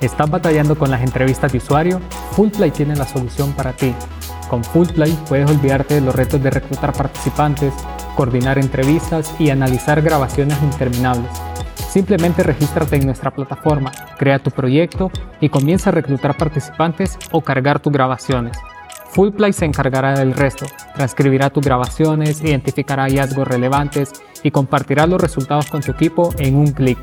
¿Estás batallando con las entrevistas de usuario? Fullplay tiene la solución para ti. Con Fullplay puedes olvidarte de los retos de reclutar participantes, coordinar entrevistas y analizar grabaciones interminables. Simplemente regístrate en nuestra plataforma, crea tu proyecto y comienza a reclutar participantes o cargar tus grabaciones. Fullplay se encargará del resto, transcribirá tus grabaciones, identificará hallazgos relevantes y compartirá los resultados con tu equipo en un clic.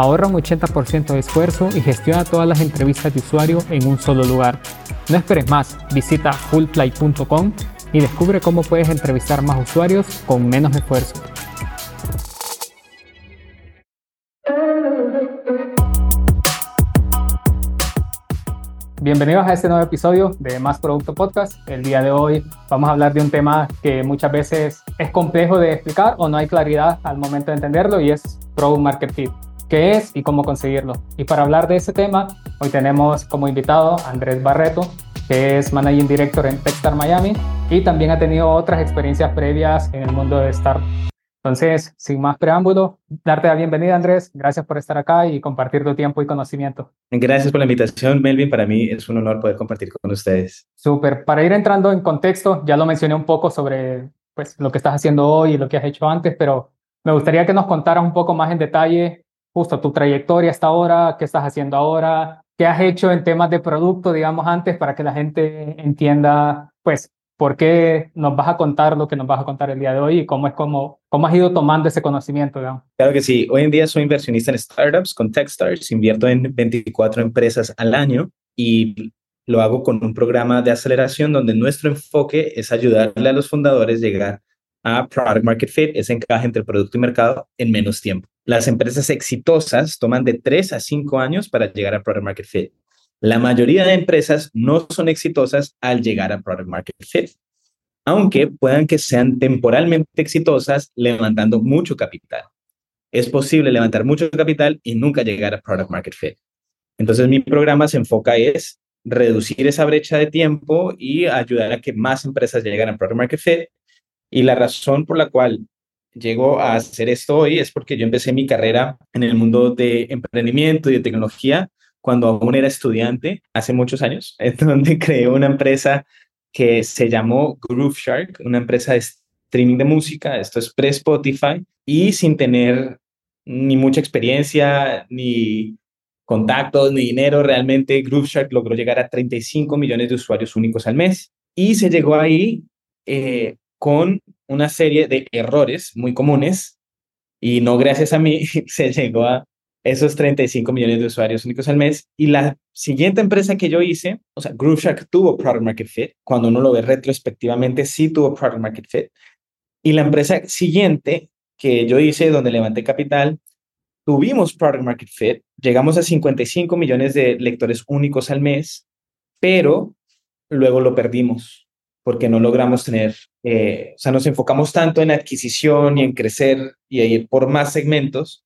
Ahorra un 80% de esfuerzo y gestiona todas las entrevistas de usuario en un solo lugar. No esperes más, visita fullplay.com y descubre cómo puedes entrevistar más usuarios con menos esfuerzo. Bienvenidos a este nuevo episodio de Más Producto Podcast. El día de hoy vamos a hablar de un tema que muchas veces es complejo de explicar o no hay claridad al momento de entenderlo y es Product Market Fit qué es y cómo conseguirlo. Y para hablar de ese tema, hoy tenemos como invitado a Andrés Barreto, que es Managing Director en Techstar Miami y también ha tenido otras experiencias previas en el mundo de Startup. Entonces, sin más preámbulo, darte la bienvenida, Andrés. Gracias por estar acá y compartir tu tiempo y conocimiento. Gracias por la invitación, Melvin. Para mí es un honor poder compartir con ustedes. Súper. Para ir entrando en contexto, ya lo mencioné un poco sobre pues, lo que estás haciendo hoy y lo que has hecho antes, pero me gustaría que nos contaras un poco más en detalle justo tu trayectoria hasta ahora, qué estás haciendo ahora, qué has hecho en temas de producto, digamos, antes, para que la gente entienda, pues, por qué nos vas a contar lo que nos vas a contar el día de hoy y cómo es como, cómo has ido tomando ese conocimiento, digamos. Claro que sí. Hoy en día soy inversionista en startups con Techstars. Invierto en 24 empresas al año y lo hago con un programa de aceleración donde nuestro enfoque es ayudarle a los fundadores a llegar a product market fit, ese encaje entre producto y mercado en menos tiempo. Las empresas exitosas toman de 3 a 5 años para llegar a product market fit. La mayoría de empresas no son exitosas al llegar a product market fit, aunque puedan que sean temporalmente exitosas levantando mucho capital. Es posible levantar mucho capital y nunca llegar a product market fit. Entonces mi programa se enfoca es reducir esa brecha de tiempo y ayudar a que más empresas lleguen a product market fit y la razón por la cual llego a hacer esto hoy es porque yo empecé mi carrera en el mundo de emprendimiento y de tecnología cuando aún era estudiante, hace muchos años, en donde creé una empresa que se llamó Groove Shark, una empresa de streaming de música, esto es pre-Spotify, y sin tener ni mucha experiencia, ni contactos, ni dinero, realmente Groove Shark logró llegar a 35 millones de usuarios únicos al mes. Y se llegó ahí eh, con una serie de errores muy comunes y no gracias a mí se llegó a esos 35 millones de usuarios únicos al mes. Y la siguiente empresa que yo hice, o sea, Groove tuvo Product Market Fit, cuando uno lo ve retrospectivamente, sí tuvo Product Market Fit. Y la empresa siguiente que yo hice, donde levanté capital, tuvimos Product Market Fit, llegamos a 55 millones de lectores únicos al mes, pero luego lo perdimos porque no logramos tener, eh, o sea, nos enfocamos tanto en adquisición y en crecer y ir por más segmentos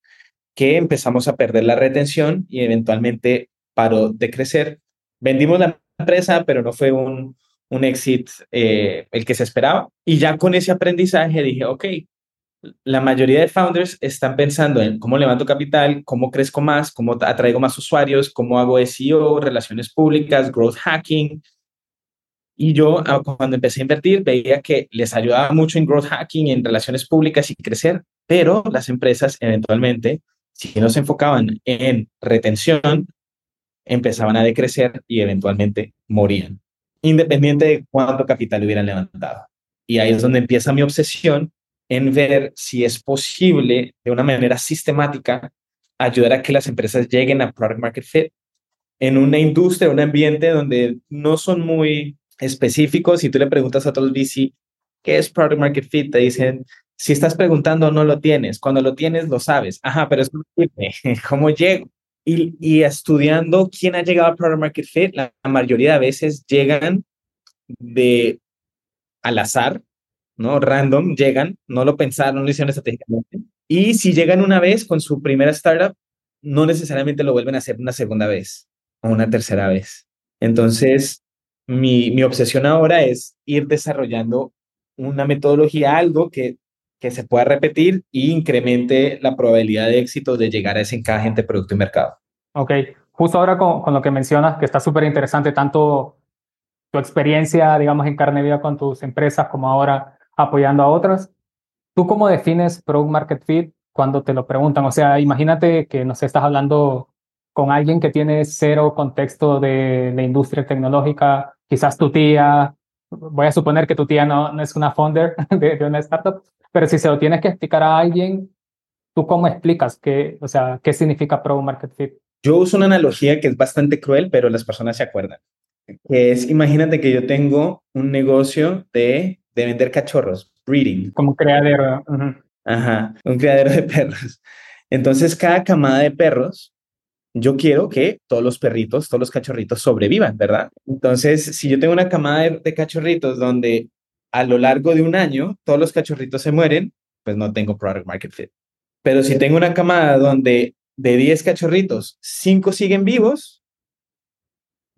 que empezamos a perder la retención y eventualmente paró de crecer. Vendimos la empresa, pero no fue un, un exit eh, el que se esperaba. Y ya con ese aprendizaje dije, ok, la mayoría de founders están pensando en cómo levanto capital, cómo crezco más, cómo atraigo más usuarios, cómo hago SEO, relaciones públicas, growth hacking, y yo ah, cuando empecé a invertir veía que les ayudaba mucho en growth hacking, en relaciones públicas y crecer, pero las empresas eventualmente, si no se enfocaban en retención, empezaban a decrecer y eventualmente morían, independiente de cuánto capital hubieran levantado. Y ahí es donde empieza mi obsesión en ver si es posible de una manera sistemática ayudar a que las empresas lleguen a product market fit en una industria, un ambiente donde no son muy específicos, si tú le preguntas a otros VC, ¿qué es Product Market Fit? Te dicen, si estás preguntando, no lo tienes. Cuando lo tienes, lo sabes. Ajá, pero es ¿cómo llego? Y, y, estudiando quién ha llegado a Product Market Fit, la, mayoría de veces llegan de al azar, ¿no? Random, llegan, no lo pensaron, no lo hicieron estratégicamente. Y si llegan una vez con su primera startup, no necesariamente lo vuelven a hacer una segunda vez o una tercera vez. Entonces, mi, mi obsesión ahora es ir desarrollando una metodología, algo que, que se pueda repetir y incremente la probabilidad de éxito de llegar a ese encaje entre producto y mercado. Ok, justo ahora con, con lo que mencionas, que está súper interesante, tanto tu experiencia, digamos, en carne viva con tus empresas como ahora apoyando a otras, ¿tú cómo defines Product Market Fit cuando te lo preguntan? O sea, imagínate que, no sé, estás hablando con alguien que tiene cero contexto de la industria tecnológica, quizás tu tía, voy a suponer que tu tía no, no es una founder de, de, una startup, pero si se lo tienes que explicar a alguien, ¿tú cómo explicas qué, o sea, qué significa Product Market Fit? Yo uso una analogía que es bastante cruel, pero las personas se acuerdan. Que es, imagínate que yo tengo un negocio de, de vender cachorros, breeding. Como un criadero. Uh -huh. Ajá, un criadero de perros. Entonces, cada camada de perros yo quiero que todos los perritos, todos los cachorritos sobrevivan, ¿verdad? Entonces, si yo tengo una camada de, de, cachorritos donde a lo largo de un año todos los cachorritos se mueren, pues no tengo product market fit. Pero si tengo una camada donde de 10 cachorritos, 5 siguen vivos,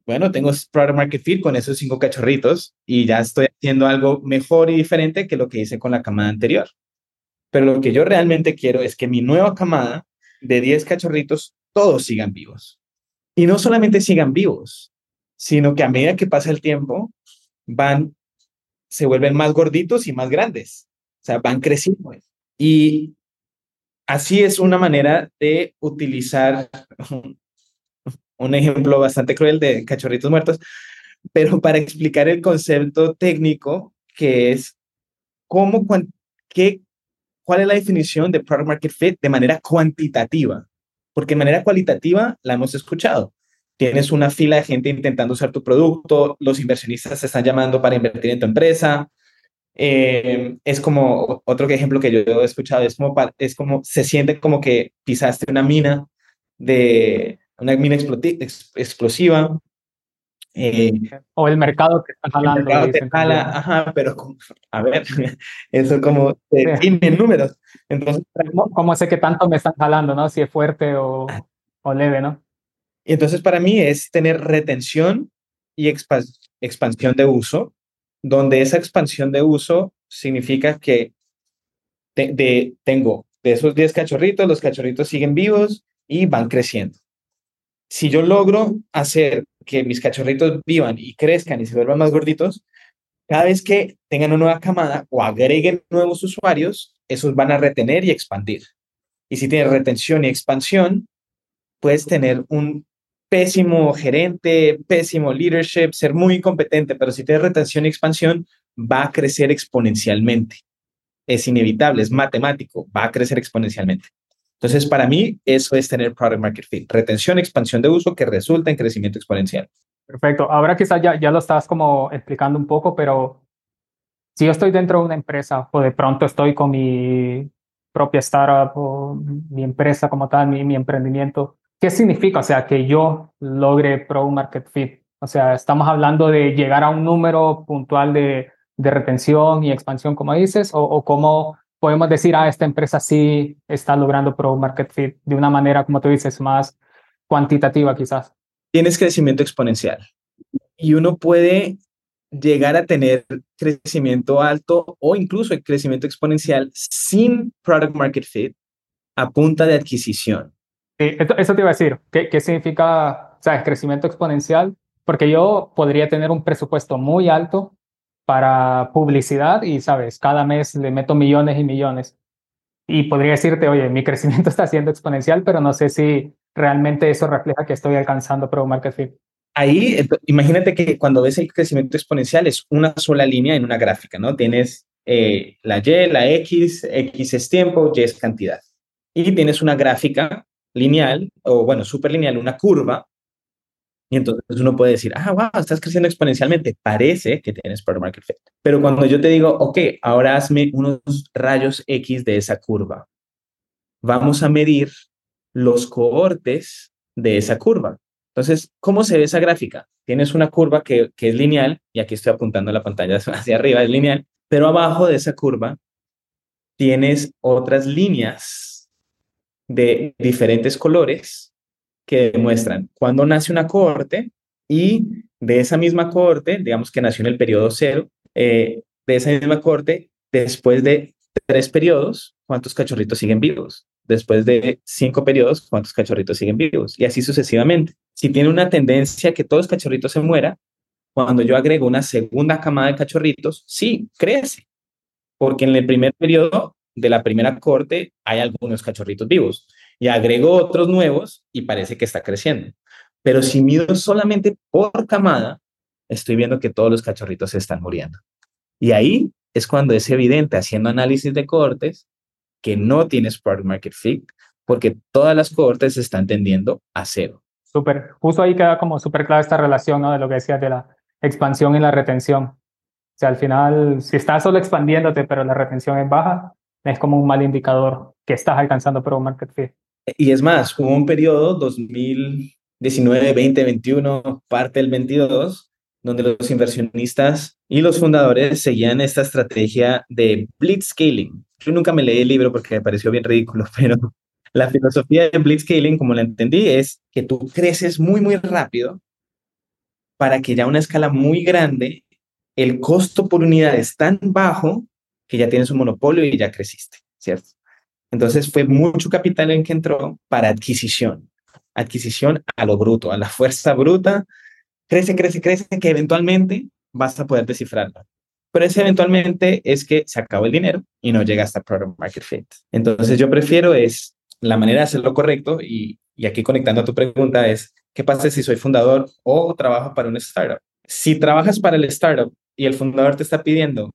bueno, tengo product market fit con esos 5 cachorritos y ya estoy haciendo algo mejor y diferente que lo que hice con la camada anterior. Pero lo que yo realmente quiero es que mi nueva camada de 10 cachorritos todos sigan vivos. Y no solamente sigan vivos, sino que a medida que pasa el tiempo, van, se vuelven más gorditos y más grandes. O sea, van creciendo. Y así es una manera de utilizar un ejemplo bastante cruel de cachorritos muertos, pero para explicar el concepto técnico que es cómo, qué, cuál es la definición de product market fit de manera cuantitativa porque de manera cualitativa la hemos escuchado. Tienes una fila de gente intentando usar tu producto, los inversionistas te están llamando para invertir en tu empresa. Eh, es como otro ejemplo que yo he escuchado, es como, es como se siente como que pisaste una mina de una mina explosiva. Eh, o el mercado que está jalando. El mercado te jala, ajá, pero a ver, eso como se sí. tiene números. Entonces, ¿Cómo, ¿Cómo, sé que tanto me están jalando, no? Si es fuerte o, o leve, ¿no? Y entonces para mí es tener retención y expansión de uso, donde esa expansión de uso significa que te, de, tengo de esos 10 cachorritos, los cachorritos siguen vivos y van creciendo. Si yo logro hacer que mis cachorritos vivan y crezcan y se vuelvan más gorditos, cada vez que tengan una nueva camada o agreguen nuevos usuarios, esos van a retener y expandir. Y si tienes retención y expansión, puedes tener un pésimo gerente, pésimo leadership, ser muy competente, pero si tienes retención y expansión, va a crecer exponencialmente. Es inevitable, es matemático, va a crecer exponencialmente. Entonces, para mí, eso es tener product market fit, retención, expansión de uso que resulta en crecimiento exponencial. Perfecto. Ahora quizás ya, ya lo estás como explicando un poco, pero si yo estoy dentro de una empresa o de pronto estoy con mi propia startup o mi empresa como tal, mi, mi emprendimiento, ¿qué significa? O sea, que yo logre product market fit. O sea, estamos hablando de llegar a un número puntual de, de retención y expansión, como dices, o, o cómo podemos decir, ah, esta empresa sí está logrando Pro Market Fit de una manera, como tú dices, más cuantitativa quizás. Tienes crecimiento exponencial y uno puede llegar a tener crecimiento alto o incluso el crecimiento exponencial sin Product Market Fit a punta de adquisición. Sí, eso te iba a decir. ¿Qué, qué significa o sea, crecimiento exponencial? Porque yo podría tener un presupuesto muy alto para publicidad y, sabes, cada mes le meto millones y millones. Y podría decirte, oye, mi crecimiento está siendo exponencial, pero no sé si realmente eso refleja que estoy alcanzando Pro Market Fit. Ahí, imagínate que cuando ves el crecimiento exponencial es una sola línea en una gráfica, ¿no? Tienes eh, la Y, la X, X es tiempo, Y es cantidad. Y tienes una gráfica lineal, o bueno, súper lineal, una curva, y entonces uno puede decir, ah, wow, estás creciendo exponencialmente. Parece que tienes product market fit. Pero cuando yo te digo, ok, ahora hazme unos rayos X de esa curva, vamos a medir los cohortes de esa curva. Entonces, ¿cómo se ve esa gráfica? Tienes una curva que, que es lineal, y aquí estoy apuntando la pantalla hacia arriba, es lineal, pero abajo de esa curva tienes otras líneas de diferentes colores que demuestran cuándo nace una cohorte y de esa misma cohorte, digamos que nació en el periodo cero, eh, de esa misma cohorte, después de tres periodos, ¿cuántos cachorritos siguen vivos? Después de cinco periodos, ¿cuántos cachorritos siguen vivos? Y así sucesivamente. Si tiene una tendencia que todos los cachorritos se mueran, cuando yo agrego una segunda camada de cachorritos, sí, crece. Porque en el primer periodo de la primera corte hay algunos cachorritos vivos y agrego otros nuevos y parece que está creciendo. Pero si mido solamente por camada, estoy viendo que todos los cachorritos se están muriendo. Y ahí es cuando es evidente, haciendo análisis de cohortes, que no tienes product market fit, porque todas las cohortes están tendiendo a cero. Súper. Justo ahí queda como súper clara esta relación, ¿no? De lo que decías de la expansión y la retención. O sea, al final, si estás solo expandiéndote, pero la retención es baja, es como un mal indicador que estás alcanzando product market fit. Y es más, hubo un periodo 2019, 2021, parte del 22, donde los inversionistas y los fundadores seguían esta estrategia de blitzscaling. Yo nunca me leí el libro porque me pareció bien ridículo, pero la filosofía de blitzscaling, como la entendí, es que tú creces muy, muy rápido para que ya a una escala muy grande, el costo por unidad es tan bajo que ya tienes un monopolio y ya creciste, ¿cierto? Entonces fue mucho capital en que entró para adquisición, adquisición a lo bruto, a la fuerza bruta crece, crece, crece, que eventualmente vas a poder descifrarlo. Pero ese eventualmente es que se acabó el dinero y no llega hasta product market fit. Entonces yo prefiero es la manera de hacerlo correcto y, y aquí conectando a tu pregunta es, ¿qué pasa si soy fundador o trabajo para un startup? Si trabajas para el startup y el fundador te está pidiendo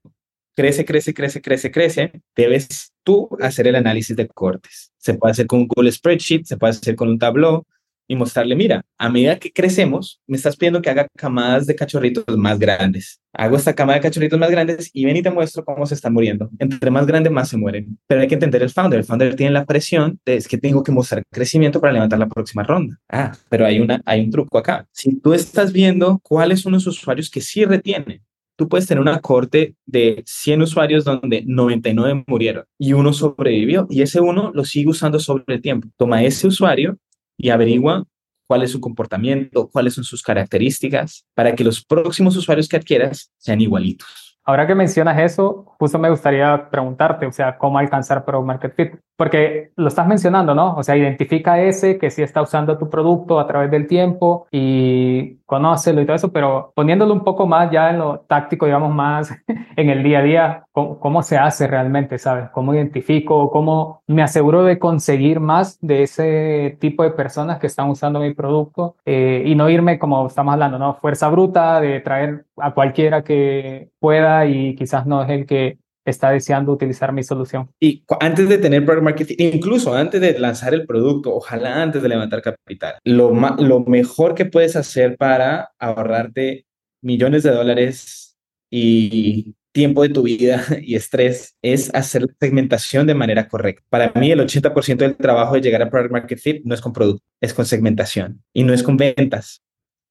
crece, crece, crece, crece, crece, debes tú hacer el análisis de cortes. Se puede hacer con un Google Spreadsheet, se puede hacer con un Tableau, y mostrarle, mira, a medida que crecemos, me estás pidiendo que haga camadas de cachorritos más grandes. Hago esta camada de cachorritos más grandes y ven y te muestro cómo se están muriendo. Entre más grandes, más se mueren. Pero hay que entender el founder. El founder tiene la presión de es que tengo que mostrar crecimiento para levantar la próxima ronda. Ah, pero hay, una, hay un truco acá. Si tú estás viendo cuáles son los usuarios que sí retienen, tú puedes tener una corte de 100 usuarios donde 99 murieron y uno sobrevivió y ese uno lo sigue usando sobre el tiempo. Toma ese usuario y averigua cuál es su comportamiento, cuáles son sus características, para que los próximos usuarios que adquieras sean igualitos. Ahora que mencionas eso, justo me gustaría preguntarte, o sea, cómo alcanzar Product Market Fit, porque lo estás mencionando, ¿no? O sea, identifica ese que sí está usando tu producto a través del tiempo y conócelo y todo eso, pero poniéndolo un poco más ya en lo táctico, digamos, más en el día a día, ¿cómo, se hace realmente, sabes? ¿Cómo identifico? ¿Cómo me aseguro de conseguir más de ese tipo de personas que están usando mi producto eh, y no irme, como estamos hablando, ¿no? Fuerza bruta de traer a cualquiera que pueda y quizás no es el que está deseando utilizar mi solución. Y antes de tener product marketing, incluso antes de lanzar el producto, ojalá antes de levantar capital, lo, lo mejor que puedes hacer para ahorrarte millones de dólares y tiempo de tu vida y estrés es hacer la segmentación de manera correcta. Para mí, el 80% del trabajo de llegar a Product Market Fit no es con producto, es con segmentación y no es con ventas.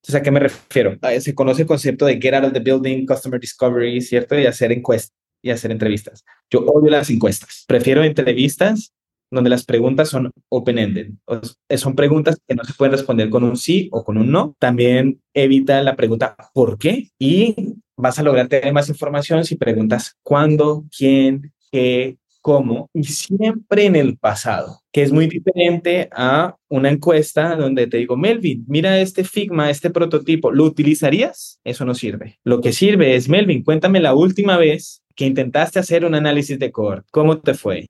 Entonces, ¿a qué me refiero? Ah, se conoce el concepto de get out of the building, customer discovery, ¿cierto? Y hacer encuestas y hacer entrevistas. Yo odio las encuestas. Prefiero entrevistas donde las preguntas son open-ended. Son preguntas que no se pueden responder con un sí o con un no. También evita la pregunta ¿por qué? Y vas a lograr tener más información si preguntas cuándo, quién, qué, cómo y siempre en el pasado, que es muy diferente a una encuesta donde te digo, Melvin, mira este Figma, este prototipo, ¿lo utilizarías? Eso no sirve. Lo que sirve es, Melvin, cuéntame la última vez que intentaste hacer un análisis de core. ¿Cómo te fue?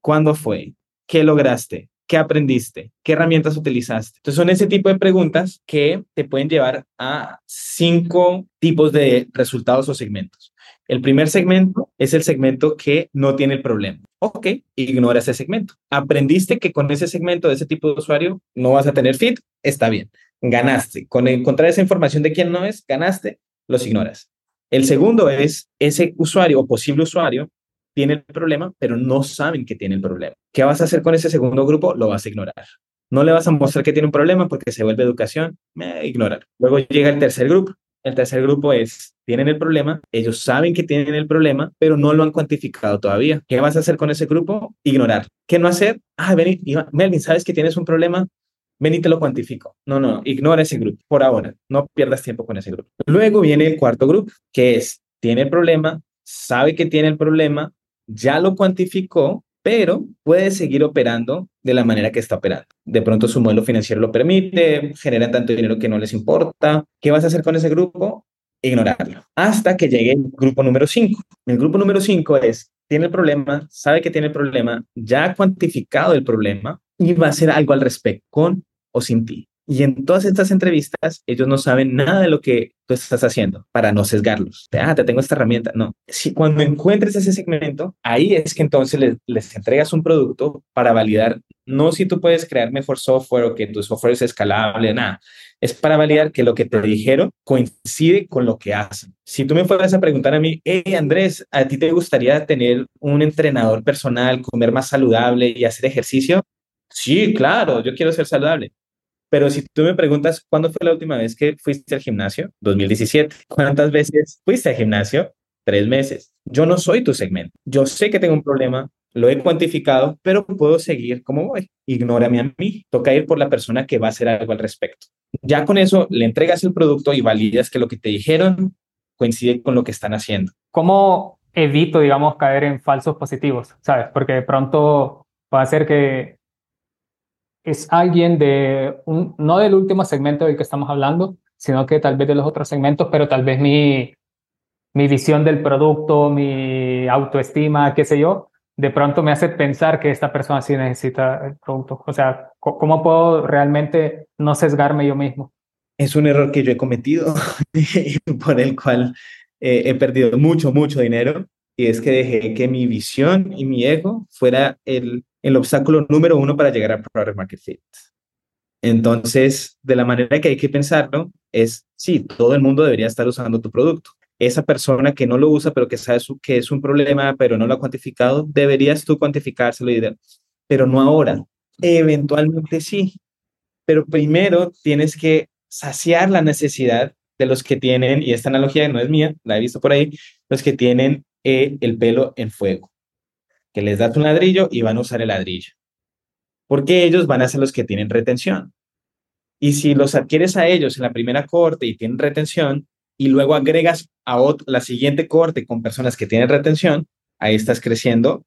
¿Cuándo fue? ¿Qué lograste? ¿Qué aprendiste? ¿Qué herramientas utilizaste? Entonces son ese tipo de preguntas que te pueden llevar a cinco tipos de resultados o segmentos. El primer segmento es el segmento que no tiene el problema. Ok, ignora ese segmento. Aprendiste que con ese segmento de ese tipo de usuario no vas a tener fit, está bien. Ganaste. Con encontrar esa información de quién no es, ganaste, los ignoras. El segundo es ese usuario o posible usuario tiene el problema, pero no saben que tiene el problema. ¿Qué vas a hacer con ese segundo grupo? Lo vas a ignorar. No le vas a mostrar que tiene un problema porque se vuelve educación, me ignorar. Luego llega el tercer grupo. El tercer grupo es tienen el problema, ellos saben que tienen el problema, pero no lo han cuantificado todavía. ¿Qué vas a hacer con ese grupo? Ignorar. ¿Qué no hacer? Ah, ven, Melvin, ¿sabes que tienes un problema? Ven y te lo cuantifico. No, no, ignora ese grupo por ahora. No pierdas tiempo con ese grupo. Luego viene el cuarto grupo, que es, tiene el problema, sabe que tiene el problema, ya lo cuantificó, pero puede seguir operando de la manera que está operando. De pronto su modelo financiero lo permite, generan tanto dinero que no les importa. ¿Qué vas a hacer con ese grupo? Ignorarlo. Hasta que llegue el grupo número 5. El grupo número 5 es, tiene el problema, sabe que tiene el problema, ya ha cuantificado el problema y va a hacer algo al respecto, con o sin ti. Y en todas estas entrevistas, ellos no saben nada de lo que tú estás haciendo para no sesgarlos. Ah, te tengo esta herramienta. No. Si cuando encuentres ese segmento, ahí es que entonces les, les entregas un producto para validar, no si tú puedes crear mejor software o que tu software es escalable, nada. Es para validar que lo que te dijeron coincide con lo que hacen. Si tú me fueras a preguntar a mí, hey Andrés, ¿a ti te gustaría tener un entrenador personal, comer más saludable y hacer ejercicio? Sí, claro, yo quiero ser saludable. Pero si tú me preguntas, ¿cuándo fue la última vez que fuiste al gimnasio? 2017. ¿Cuántas veces fuiste al gimnasio? Tres meses. Yo no soy tu segmento. Yo sé que tengo un problema, lo he cuantificado, pero puedo seguir como voy. Ignórame a mí. Toca ir por la persona que va a hacer algo al respecto. Ya con eso le entregas el producto y validas que lo que te dijeron coincide con lo que están haciendo. ¿Cómo evito, digamos, caer en falsos positivos? ¿Sabes? Porque de pronto puede ser que es alguien de, un, no del último segmento del que estamos hablando, sino que tal vez de los otros segmentos, pero tal vez mi, mi visión del producto, mi autoestima, qué sé yo, de pronto me hace pensar que esta persona sí necesita el producto. O sea, ¿cómo puedo realmente no sesgarme yo mismo? Es un error que yo he cometido por el cual eh, he perdido mucho, mucho dinero. Y es que dejé que mi visión y mi ego fuera el el obstáculo número uno para llegar a Product Market Fit. Entonces, de la manera que hay que pensarlo es, sí, todo el mundo debería estar usando tu producto. Esa persona que no lo usa, pero que sabe que es un problema, pero no lo ha cuantificado, deberías tú cuantificárselo, y pero no ahora. Eventualmente sí, pero primero tienes que saciar la necesidad de los que tienen, y esta analogía no es mía, la he visto por ahí, los que tienen eh, el pelo en fuego que les das un ladrillo y van a usar el ladrillo. Porque ellos van a ser los que tienen retención. Y si los adquieres a ellos en la primera corte y tienen retención, y luego agregas a la siguiente corte con personas que tienen retención, ahí estás creciendo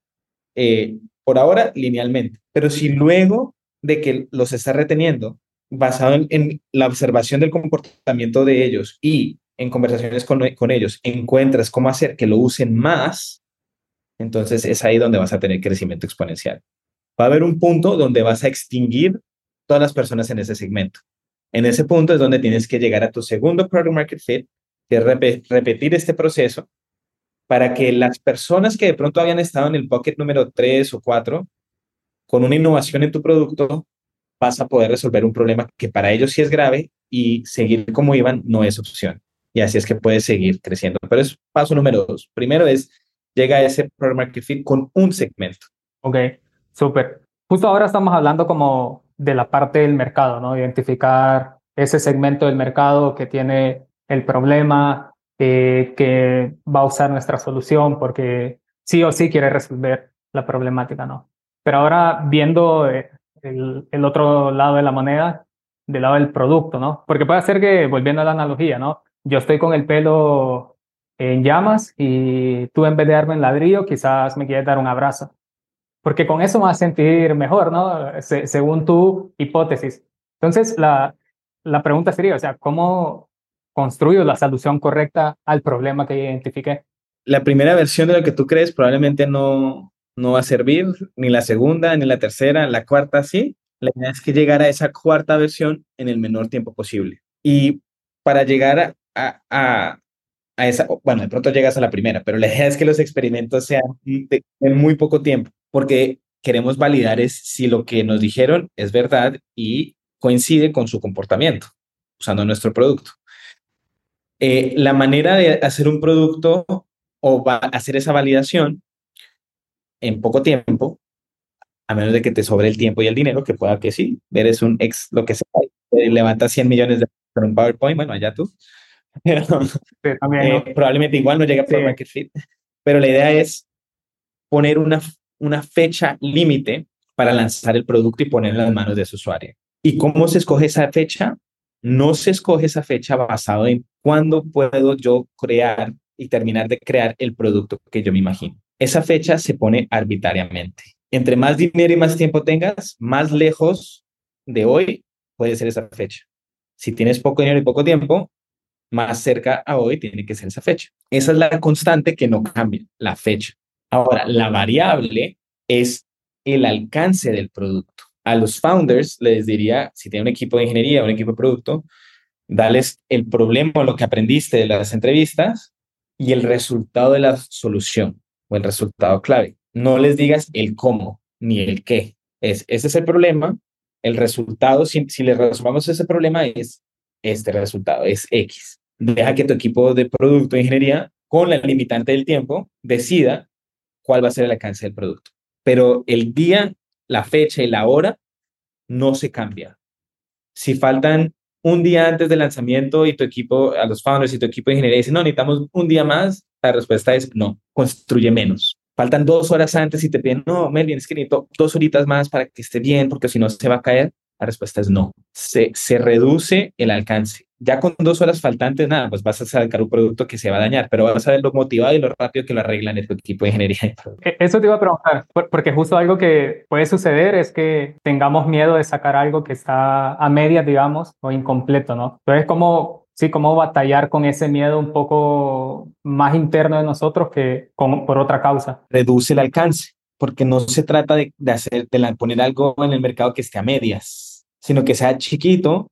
eh, por ahora linealmente. Pero si luego de que los estás reteniendo, basado en, la observación del comportamiento de ellos y en conversaciones con, con ellos, encuentras cómo hacer que lo usen más, entonces es ahí donde vas a tener crecimiento exponencial. Va a haber un punto donde vas a extinguir todas las personas en ese segmento. En ese punto es donde tienes que llegar a tu segundo product market fit, que es repetir este proceso para que las personas que de pronto habían estado en el bucket número 3 o 4, con una innovación en tu producto, vas a poder resolver un problema que para ellos sí es grave y seguir como iban no es opción. Y así es que puedes seguir creciendo. Pero es paso número dos. Primero es llega a ese product market fit con un segmento. Ok, súper. Justo ahora estamos hablando como de la parte del mercado, ¿no? Identificar ese segmento del mercado que tiene el problema, eh, que va a usar nuestra solución porque sí o sí quiere resolver la problemática, ¿no? Pero ahora viendo eh, el, el, otro lado de la moneda, del lado del producto, ¿no? Porque puede ser que, volviendo a la analogía, ¿no? Yo estoy con el pelo en llamas y tú en vez de darme un ladrillo, quizás me quieres dar un abrazo. Porque con eso me vas a sentir mejor, ¿no? según tu hipótesis. Entonces, la, la pregunta sería, o sea, ¿cómo construyo la solución correcta al problema que identifiqué? La primera versión de lo que tú crees probablemente no, no va a servir, ni la segunda, ni la tercera, la cuarta sí. La idea es que llegar a esa cuarta versión en el menor tiempo posible. Y para llegar a, esa, bueno, de pronto llegas a la primera, pero la idea es que los experimentos sean en muy poco tiempo, porque queremos validar es si lo que nos dijeron es verdad y coincide con su comportamiento usando nuestro producto. Eh, la manera de hacer un producto o va a hacer esa validación en poco tiempo, a menos de que te sobre el tiempo y el dinero, que pueda que sí, eres un ex, lo que sea, levanta 100 millones de con un PowerPoint, bueno, allá tú, Eh, probablemente igual no llegue a Market Fit, pero la idea es poner una, una fecha límite para lanzar el producto y ponerlo en las manos de su usuario. ¿Y cómo se escoge esa fecha? No se escoge esa fecha basado en cuándo puedo yo crear y terminar de crear el producto que yo me imagino. Esa fecha se pone arbitrariamente. entre más dinero y más tiempo tengas, más lejos de hoy puede ser esa fecha. Si tienes poco dinero y poco tiempo, más cerca a hoy tiene que ser esa fecha. Esa es la constante que no cambia, la fecha. Ahora, la variable es el alcance del producto. A los founders les diría, si tienen un equipo de ingeniería o un equipo de producto, dales el problema lo que aprendiste de las entrevistas y el resultado de la solución o el resultado clave. No les digas el cómo ni el qué. Es, ese es el problema. El resultado, si, si le resolvamos ese problema, es este resultado, es X. Deja que tu equipo de producto de ingeniería, con la limitante del tiempo, decida cuál va a ser el alcance del producto. Pero el día, la fecha y la hora no se cambia. Si faltan un día antes del lanzamiento y tu equipo, a los founders y tu equipo de ingeniería dicen, no, necesitamos un día más, la respuesta es no, construye menos. Faltan dos horas antes y te piden, no, Melvin, es que necesito dos horitas más para que esté bien, porque si no se va a caer. La respuesta es no. Se, se reduce el alcance. Ya con dos horas faltantes, nada, pues vas a sacar un producto que se va a dañar, pero vas a ver lo motivado y lo rápido que lo arreglan en tu equipo de ingeniería. E, eso te iba a preguntar, porque justo algo que puede suceder es que tengamos miedo de sacar algo que está a medias, digamos, o incompleto, ¿no? Entonces, ¿cómo, sí, cómo batallar con ese miedo un poco más interno de nosotros que con, por otra causa? Reduce el alcance, porque no se trata de, de hacer, de poner algo en el mercado que esté a medias sino que sea chiquito,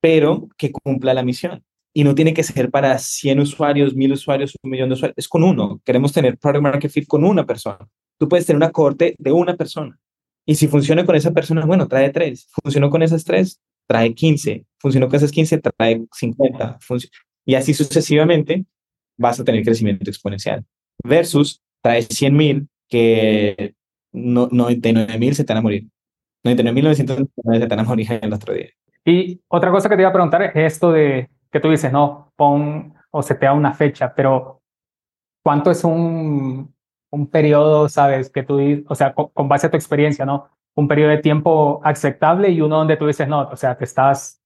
pero que cumpla la misión. Y no tiene que ser para 100 usuarios, 1000 usuarios, un millón de usuarios, es con uno. Queremos tener product market fit con una persona. Tú puedes tener una corte de una persona. Y si funciona con esa persona, bueno, trae tres. Funcionó con esas tres, trae 15. Funcionó con esas 15, trae 50. y así sucesivamente vas a tener crecimiento exponencial. Versus trae 100 mil que no, 99 mil se te van a morir. 99.999 se te morir el otro día. Y otra cosa que te iba a preguntar es esto de que tú dices, no, pon o se te da una fecha, pero ¿cuánto es un, un periodo, sabes, que tú, o sea, con, base a tu experiencia, ¿no? Un periodo de tiempo aceptable y uno donde tú dices, no, o sea, te estás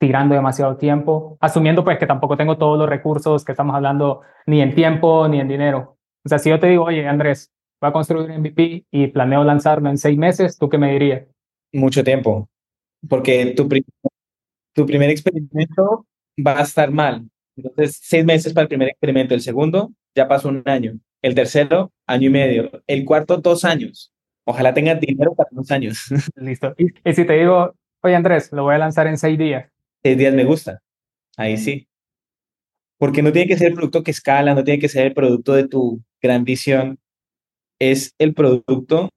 tirando demasiado tiempo, asumiendo pues que tampoco tengo todos los recursos que estamos hablando, ni en tiempo ni en dinero. O sea, si yo te digo, oye, Andrés, voy a construir un MVP y planeo lanzarlo en seis meses, ¿tú qué me dirías? Mucho tiempo, porque tu, tu primer experimento va a estar mal. Entonces, seis meses para el primer experimento. El segundo, ya pasó un año. El tercero, año y medio. El cuarto, dos años. Ojalá tengas dinero para dos años. Listo. Y, y si te digo, oye Andrés, lo voy a lanzar en seis días. Seis días me gusta. Ahí sí. Porque no tiene que ser el producto que escala, no tiene que ser el producto de tu gran visión, es el producto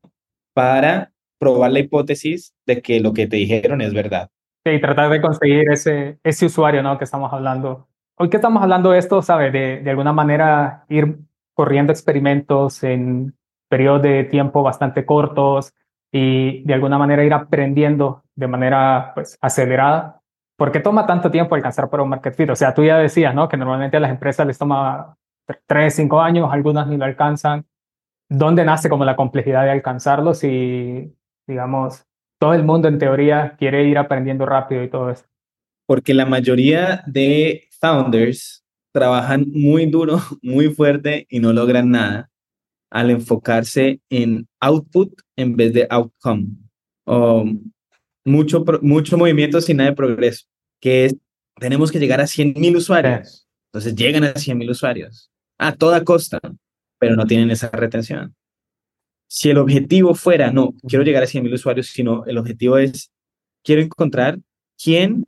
para probar la hipótesis de que lo que te dijeron es verdad. Sí, tratar de conseguir ese, ese usuario, ¿no? Que estamos hablando. Hoy que estamos hablando de esto, ¿sabes? De, de alguna manera ir corriendo experimentos en periodos de tiempo bastante cortos y de alguna manera ir aprendiendo de manera pues, acelerada. ¿Por qué toma tanto tiempo alcanzar por un market fit? O sea, tú ya decías, ¿no? Que normalmente a las empresas les toma 3, 5 años, algunas ni lo alcanzan. ¿Dónde nace como la complejidad de alcanzarlo si, digamos, todo el mundo en teoría quiere ir aprendiendo rápido y todo eso? Porque la mayoría de founders trabajan muy duro, muy fuerte y no logran nada al enfocarse en output en vez de outcome. mucho, mucho movimiento sin nada de progreso, que es, tenemos que llegar a 100.000 usuarios. Entonces llegan a 100.000 usuarios a toda costa pero no tienen esa retención. Si el objetivo fuera, no, quiero llegar a 100.000 usuarios, sino el objetivo es, quiero encontrar quién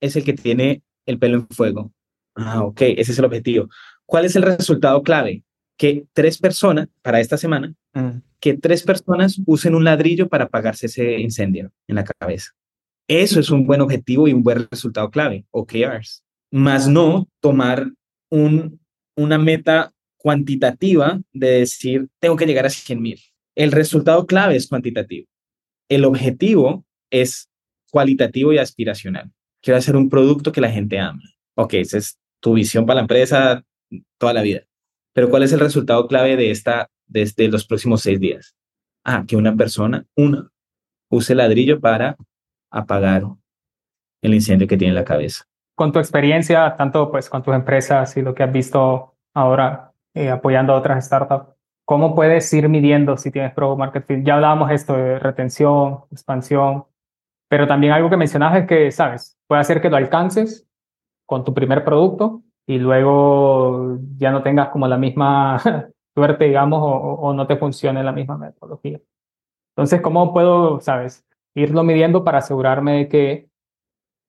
es el que tiene el pelo en fuego. Ah, ok, ese es el objetivo. ¿Cuál es el resultado clave? Que tres personas, para esta semana, mm. que tres personas usen un ladrillo para apagarse ese incendio en la cabeza. Eso es un buen objetivo y un buen resultado clave, OKRs. Más no tomar un, una meta cuantitativa de decir, tengo que llegar a 100 mil. El resultado clave es cuantitativo. El objetivo es cualitativo y aspiracional. Quiero hacer un producto que la gente ama. Ok, esa es tu visión para la empresa toda la vida. Pero ¿cuál es el resultado clave de esta, desde los próximos seis días? Ah, que una persona, una, use ladrillo para apagar el incendio que tiene en la cabeza. Con tu experiencia, tanto pues con tus empresas y lo que has visto ahora, eh, apoyando a otras startups. ¿cómo puedes ir midiendo si tienes Product Market Fit? Ya hablábamos esto de retención, expansión, pero también algo que mencionabas es que, ¿sabes? Puede hacer que lo alcances con tu primer producto y luego ya no tengas como la misma suerte, digamos, o, no te funcione la misma metodología. Entonces, ¿cómo puedo, sabes, irlo midiendo para asegurarme de que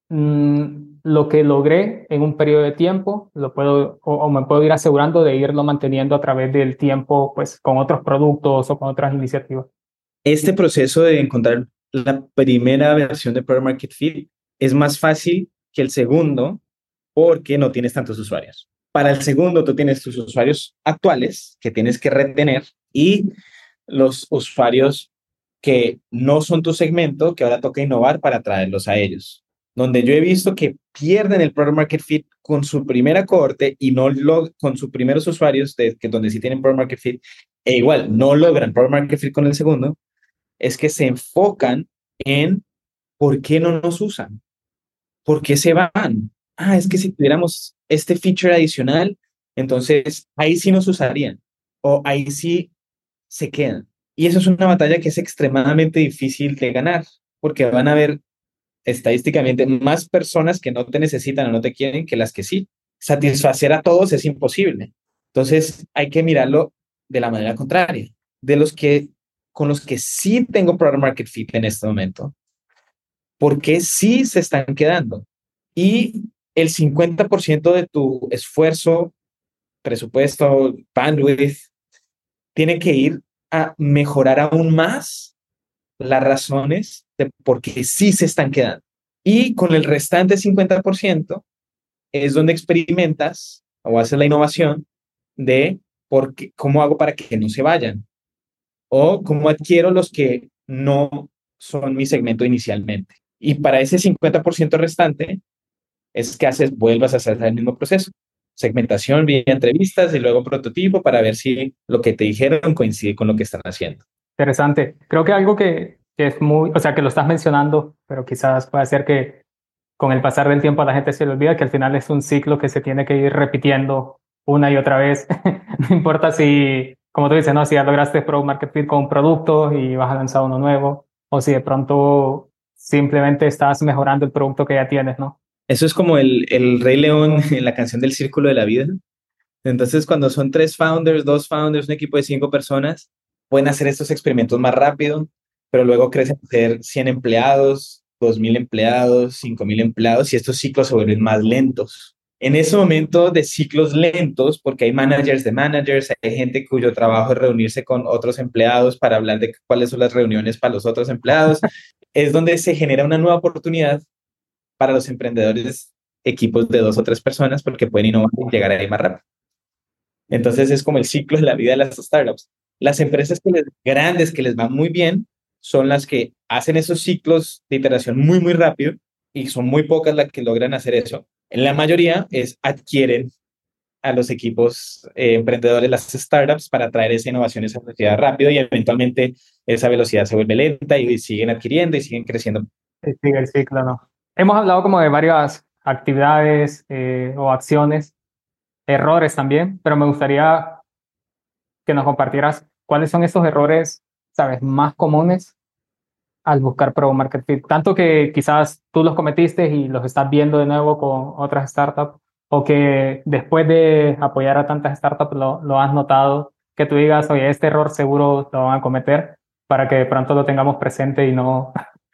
mm, lo que logré en un periodo de tiempo, lo puedo, o, me puedo ir asegurando de irlo manteniendo a través del tiempo, pues, con otros productos o con otras iniciativas? Este proceso de encontrar la primera versión de Product Market Fit es más fácil que el segundo porque no tienes tantos usuarios. Para el segundo, tú tienes tus usuarios actuales que tienes que retener y los usuarios que no son tu segmento, que ahora toca innovar para traerlos a ellos. Donde yo he visto que pierden el Product Market Fit con su primera cohorte y no lo, con sus primeros usuarios, de, que donde sí tienen Product Market Fit, e igual no logran Product Market Fit con el segundo, es que se enfocan en por qué no nos usan, por qué se van, ah, es que si tuviéramos este feature adicional, entonces ahí sí nos usarían o ahí sí se quedan. Y eso es una batalla que es extremadamente difícil de ganar, porque van a haber estadísticamente más personas que no te necesitan o no te quieren que las que sí. Satisfacer a todos es imposible. Entonces hay que mirarlo de la manera contraria. De los que con los que sí tengo product market fit en este momento, porque sí se están quedando. Y el 50% de tu esfuerzo, presupuesto, bandwidth, tiene que ir a mejorar aún más las razones de por qué sí se están quedando. Y con el restante 50% es donde experimentas o haces la innovación de por qué, cómo hago para que no se vayan o cómo adquiero los que no son mi segmento inicialmente. Y para ese 50% restante, es que haces, vuelvas a hacer el mismo proceso. Segmentación vía entrevistas y luego prototipo para ver si lo que te dijeron coincide con lo que están haciendo. Interesante. Creo que algo que, es muy, o sea, que lo estás mencionando, pero quizás puede ser que con el pasar del tiempo a la gente se le olvida que al final es un ciclo que se tiene que ir repitiendo una y otra vez. no importa si, como tú dices, no, si ya lograste Pro Market Fit con un producto y vas a lanzar uno nuevo, o si de pronto simplemente estás mejorando el producto que ya tienes, ¿no? Eso es como el, el Rey León en la canción del Círculo de la Vida. Entonces, cuando son tres founders, dos founders, un equipo de cinco personas, pueden hacer estos experimentos más rápido, pero luego crecen a ser 100 empleados, 2.000 empleados, 5.000 empleados y estos ciclos se vuelven más lentos. En ese momento de ciclos lentos, porque hay managers de managers, hay gente cuyo trabajo es reunirse con otros empleados para hablar de cuáles son las reuniones para los otros empleados, es donde se genera una nueva oportunidad para los emprendedores equipos de dos o tres personas porque pueden innovar y llegar ahí más rápido. Entonces es como el ciclo de la vida de las startups. Las empresas que les, grandes que les van muy bien son las que hacen esos ciclos de iteración muy, muy rápido y son muy pocas las que logran hacer eso. En la mayoría es adquieren a los equipos eh, emprendedores, las startups, para traer esa innovación, esa velocidad rápido y eventualmente esa velocidad se vuelve lenta y siguen adquiriendo y siguen creciendo. Sigue el ciclo, ¿no? Hemos hablado como de varias actividades eh, o acciones, errores también, pero me gustaría que nos compartieras cuáles son esos errores, sabes, más comunes al buscar Pro Market Fit. Tanto que quizás tú los cometiste y los estás viendo de nuevo con otras startups, o que después de apoyar a tantas startups lo, lo has notado, que tú digas, oye, este error seguro lo van a cometer para que de pronto lo tengamos presente y no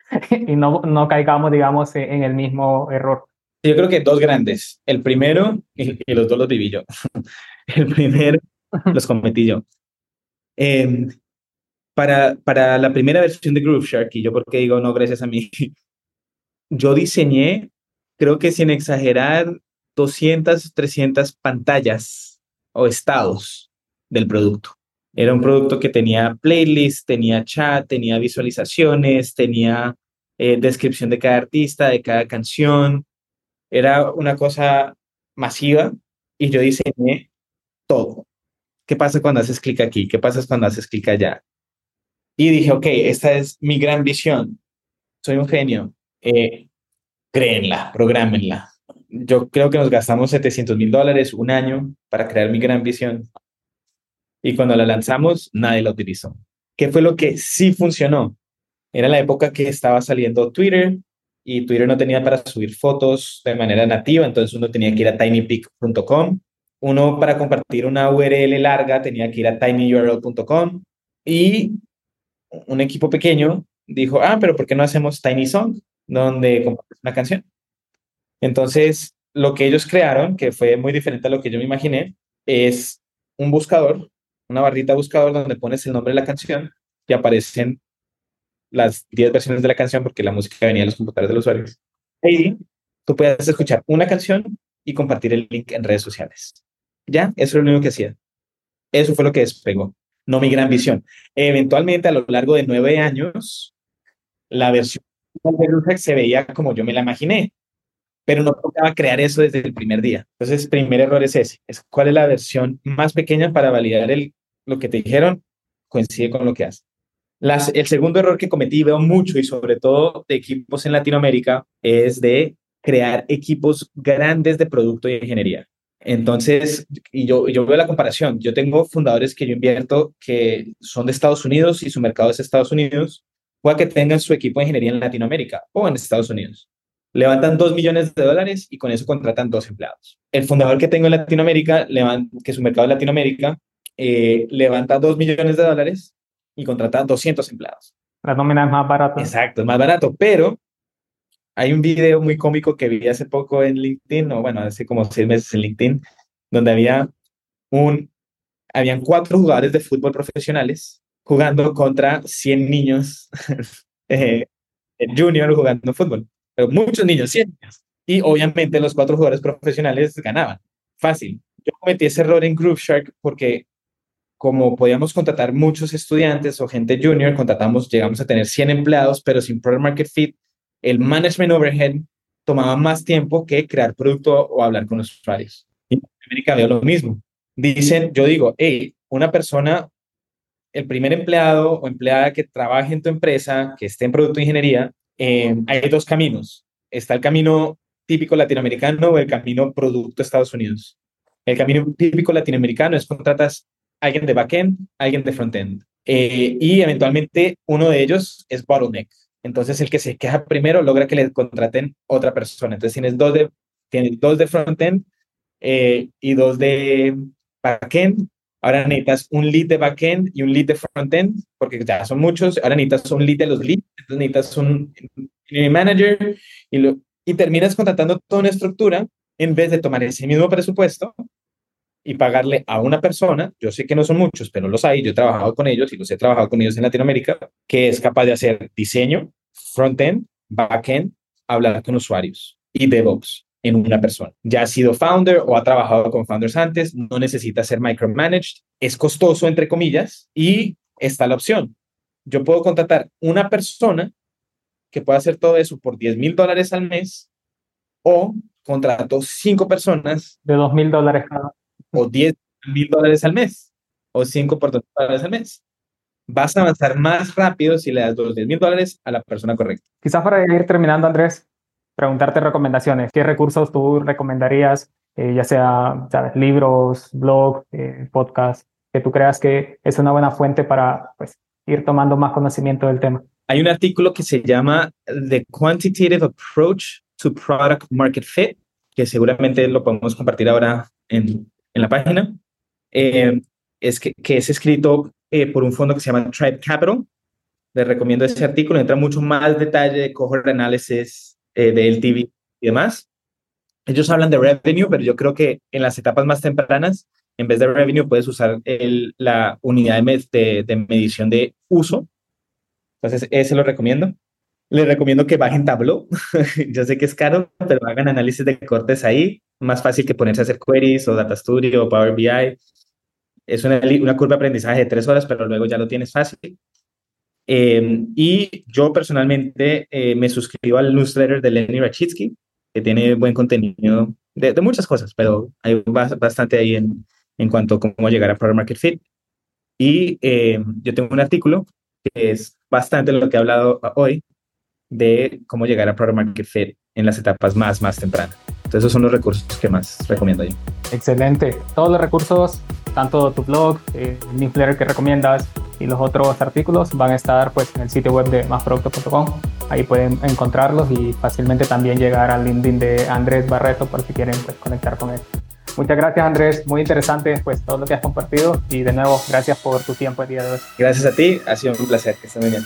y no, no caigamos, digamos, en el mismo error. Yo creo que dos grandes. El primero, y, los dos los viví yo. El primero los cometí yo. Em, para, para la primera versión de Groove Shark, y yo porque digo no gracias a mí, yo diseñé, creo que sin exagerar, 200, 300 pantallas o estados del producto. Era un producto que tenía playlist, tenía chat, tenía visualizaciones, tenía eh, descripción de cada artista, de cada canción. Era una cosa masiva y yo diseñé todo. ¿Qué pasa cuando haces clic aquí? ¿Qué pasa cuando haces clic allá? Y dije, ok, esta es mi gran visión. Soy un genio. Eh, créenla, programenla. Yo creo que nos gastamos 700 mil dólares un año para crear mi gran visión Y cuando la lanzamos, nadie la utilizó. ¿Qué fue lo que sí funcionó? Era la época que estaba saliendo Twitter y Twitter no tenía para subir fotos de manera nativa, entonces uno tenía que ir a tinypic.com. Uno para compartir una URL larga tenía que ir a tinyurl.com y un equipo pequeño dijo, ah, pero ¿por qué no hacemos Tiny Song, donde compartes una canción? Entonces, lo que ellos crearon, que fue muy diferente a lo que yo me imaginé, es un buscador, una barrita buscador donde pones el nombre de la canción y aparecen las 10 versiones de la canción porque la música venía de los computadores de los usuarios. Y tú puedes escuchar una canción y compartir el link en redes sociales. Ya, eso es lo único que hacía. Eso fue lo que despegó, no mi gran visión. Eventualmente, a lo largo de nueve años, la versión de se veía como yo me la imaginé, pero no tocaba crear eso desde el primer día. Entonces, primer error es ese, es cuál es la versión más pequeña para validar el, lo que te dijeron, coincide con lo que hace el segundo error que cometí, veo mucho y sobre todo de equipos en Latinoamérica, es de crear equipos grandes de producto y ingeniería. Entonces, y yo, yo veo la comparación. Yo tengo fundadores que yo invierto que son de Estados Unidos y su mercado es Estados Unidos, pueda que tengan su equipo de ingeniería en Latinoamérica o en Estados Unidos. Levantan dos millones de dólares y con eso contratan dos empleados. El fundador que tengo en Latinoamérica, que su mercado es Latinoamérica, eh, levanta dos millones de dólares y contratar 200 empleados. La nómina es más barata. Exacto, es más barato, pero hay un video muy cómico que vi hace poco en LinkedIn, o bueno, hace como seis meses en LinkedIn, donde había un, habían cuatro jugadores de fútbol profesionales jugando contra 100 niños eh, junior jugando fútbol, pero muchos niños, 100 niños. Y obviamente los cuatro jugadores profesionales ganaban, fácil. Yo cometí ese error en Groove Shark porque como podíamos contratar muchos estudiantes o gente junior, contratamos, llegamos a tener 100 empleados, pero sin product market fit, el management overhead tomaba más tiempo que crear producto o hablar con los usuarios. Y en América veo lo mismo. Dicen, yo digo, hey, una persona, el primer empleado o empleada que trabaje en tu empresa, que esté en producto de ingeniería, eh, hay dos caminos. Está el camino típico latinoamericano o el camino producto Estados Unidos. El camino típico latinoamericano es contratas alguien de backend, alguien de frontend. Eh, y eventualmente uno de ellos es bottleneck. Entonces el que se queja primero logra que le contraten otra persona. Entonces tienes dos de, tienes dos de frontend eh, y dos de backend. Ahora necesitas un lead de backend y un lead de frontend, porque ya son muchos. Ahora necesitas un lead de los leads, entonces necesitas un manager y, lo, y terminas contratando toda una estructura en vez de tomar ese mismo presupuesto y pagarle a una persona, yo sé que no son muchos, pero los hay, yo he trabajado con ellos y los he trabajado con ellos en Latinoamérica, que es capaz de hacer diseño, front-end, back-end, hablar con usuarios y DevOps en una persona. Ya ha sido founder o ha trabajado con founders antes, no necesita ser micromanaged, es costoso, entre comillas, y está la opción. Yo puedo contratar una persona que pueda hacer todo eso por 10 mil dólares al mes o contrato cinco personas. De 2 mil dólares cada o 10 mil dólares al mes o 5 por dólares al mes. Vas a avanzar más rápido si le das los 10 mil dólares a la persona correcta. Quizás para ir terminando, Andrés, preguntarte recomendaciones. ¿Qué recursos tú recomendarías, eh, ya sea libros, blog, eh, podcast, que tú creas que es una buena fuente para pues, ir tomando más conocimiento del tema? Hay un artículo que se llama The Quantitative Approach to Product Market Fit, que seguramente lo podemos compartir ahora en, en la página, eh, es que, que, es escrito eh, por un fondo que se llama Tribe Capital. Les recomiendo ese artículo, entra mucho más detalle de cohort análisis eh, de LTV y demás. Ellos hablan de revenue, pero yo creo que en las etapas más tempranas, en vez de revenue, puedes usar el, la unidad de, de, medición de uso. Entonces, ese lo recomiendo. Les recomiendo que bajen Tableau. yo sé que es caro, pero hagan análisis de cortes ahí más fácil que ponerse a hacer queries o Data Studio o Power BI. Es una, una curva de aprendizaje de tres horas, pero luego ya lo tienes fácil. Em, y yo personalmente eh, me suscribo al newsletter de Lenny Rachitsky, que tiene buen contenido de, de muchas cosas, pero hay bastante ahí en, en cuanto a cómo llegar a Product Market Fit. Y em, yo tengo un artículo que es bastante lo que he hablado hoy de cómo llegar a Product Market Fit en las etapas más, más tempranas. Entonces esos son los recursos que más recomiendo yo. Excelente. Todos los recursos tanto tu blog, el newsletter que recomiendas y los otros artículos van a estar pues en el sitio web de másproducto.com. Ahí pueden encontrarlos y fácilmente también llegar al LinkedIn de Andrés Barreto por si quieren pues, conectar con él. Muchas gracias Andrés, muy interesante pues todo lo que has compartido y de nuevo gracias por tu tiempo el día de hoy. Gracias a ti, ha sido un placer, que estés muy bien.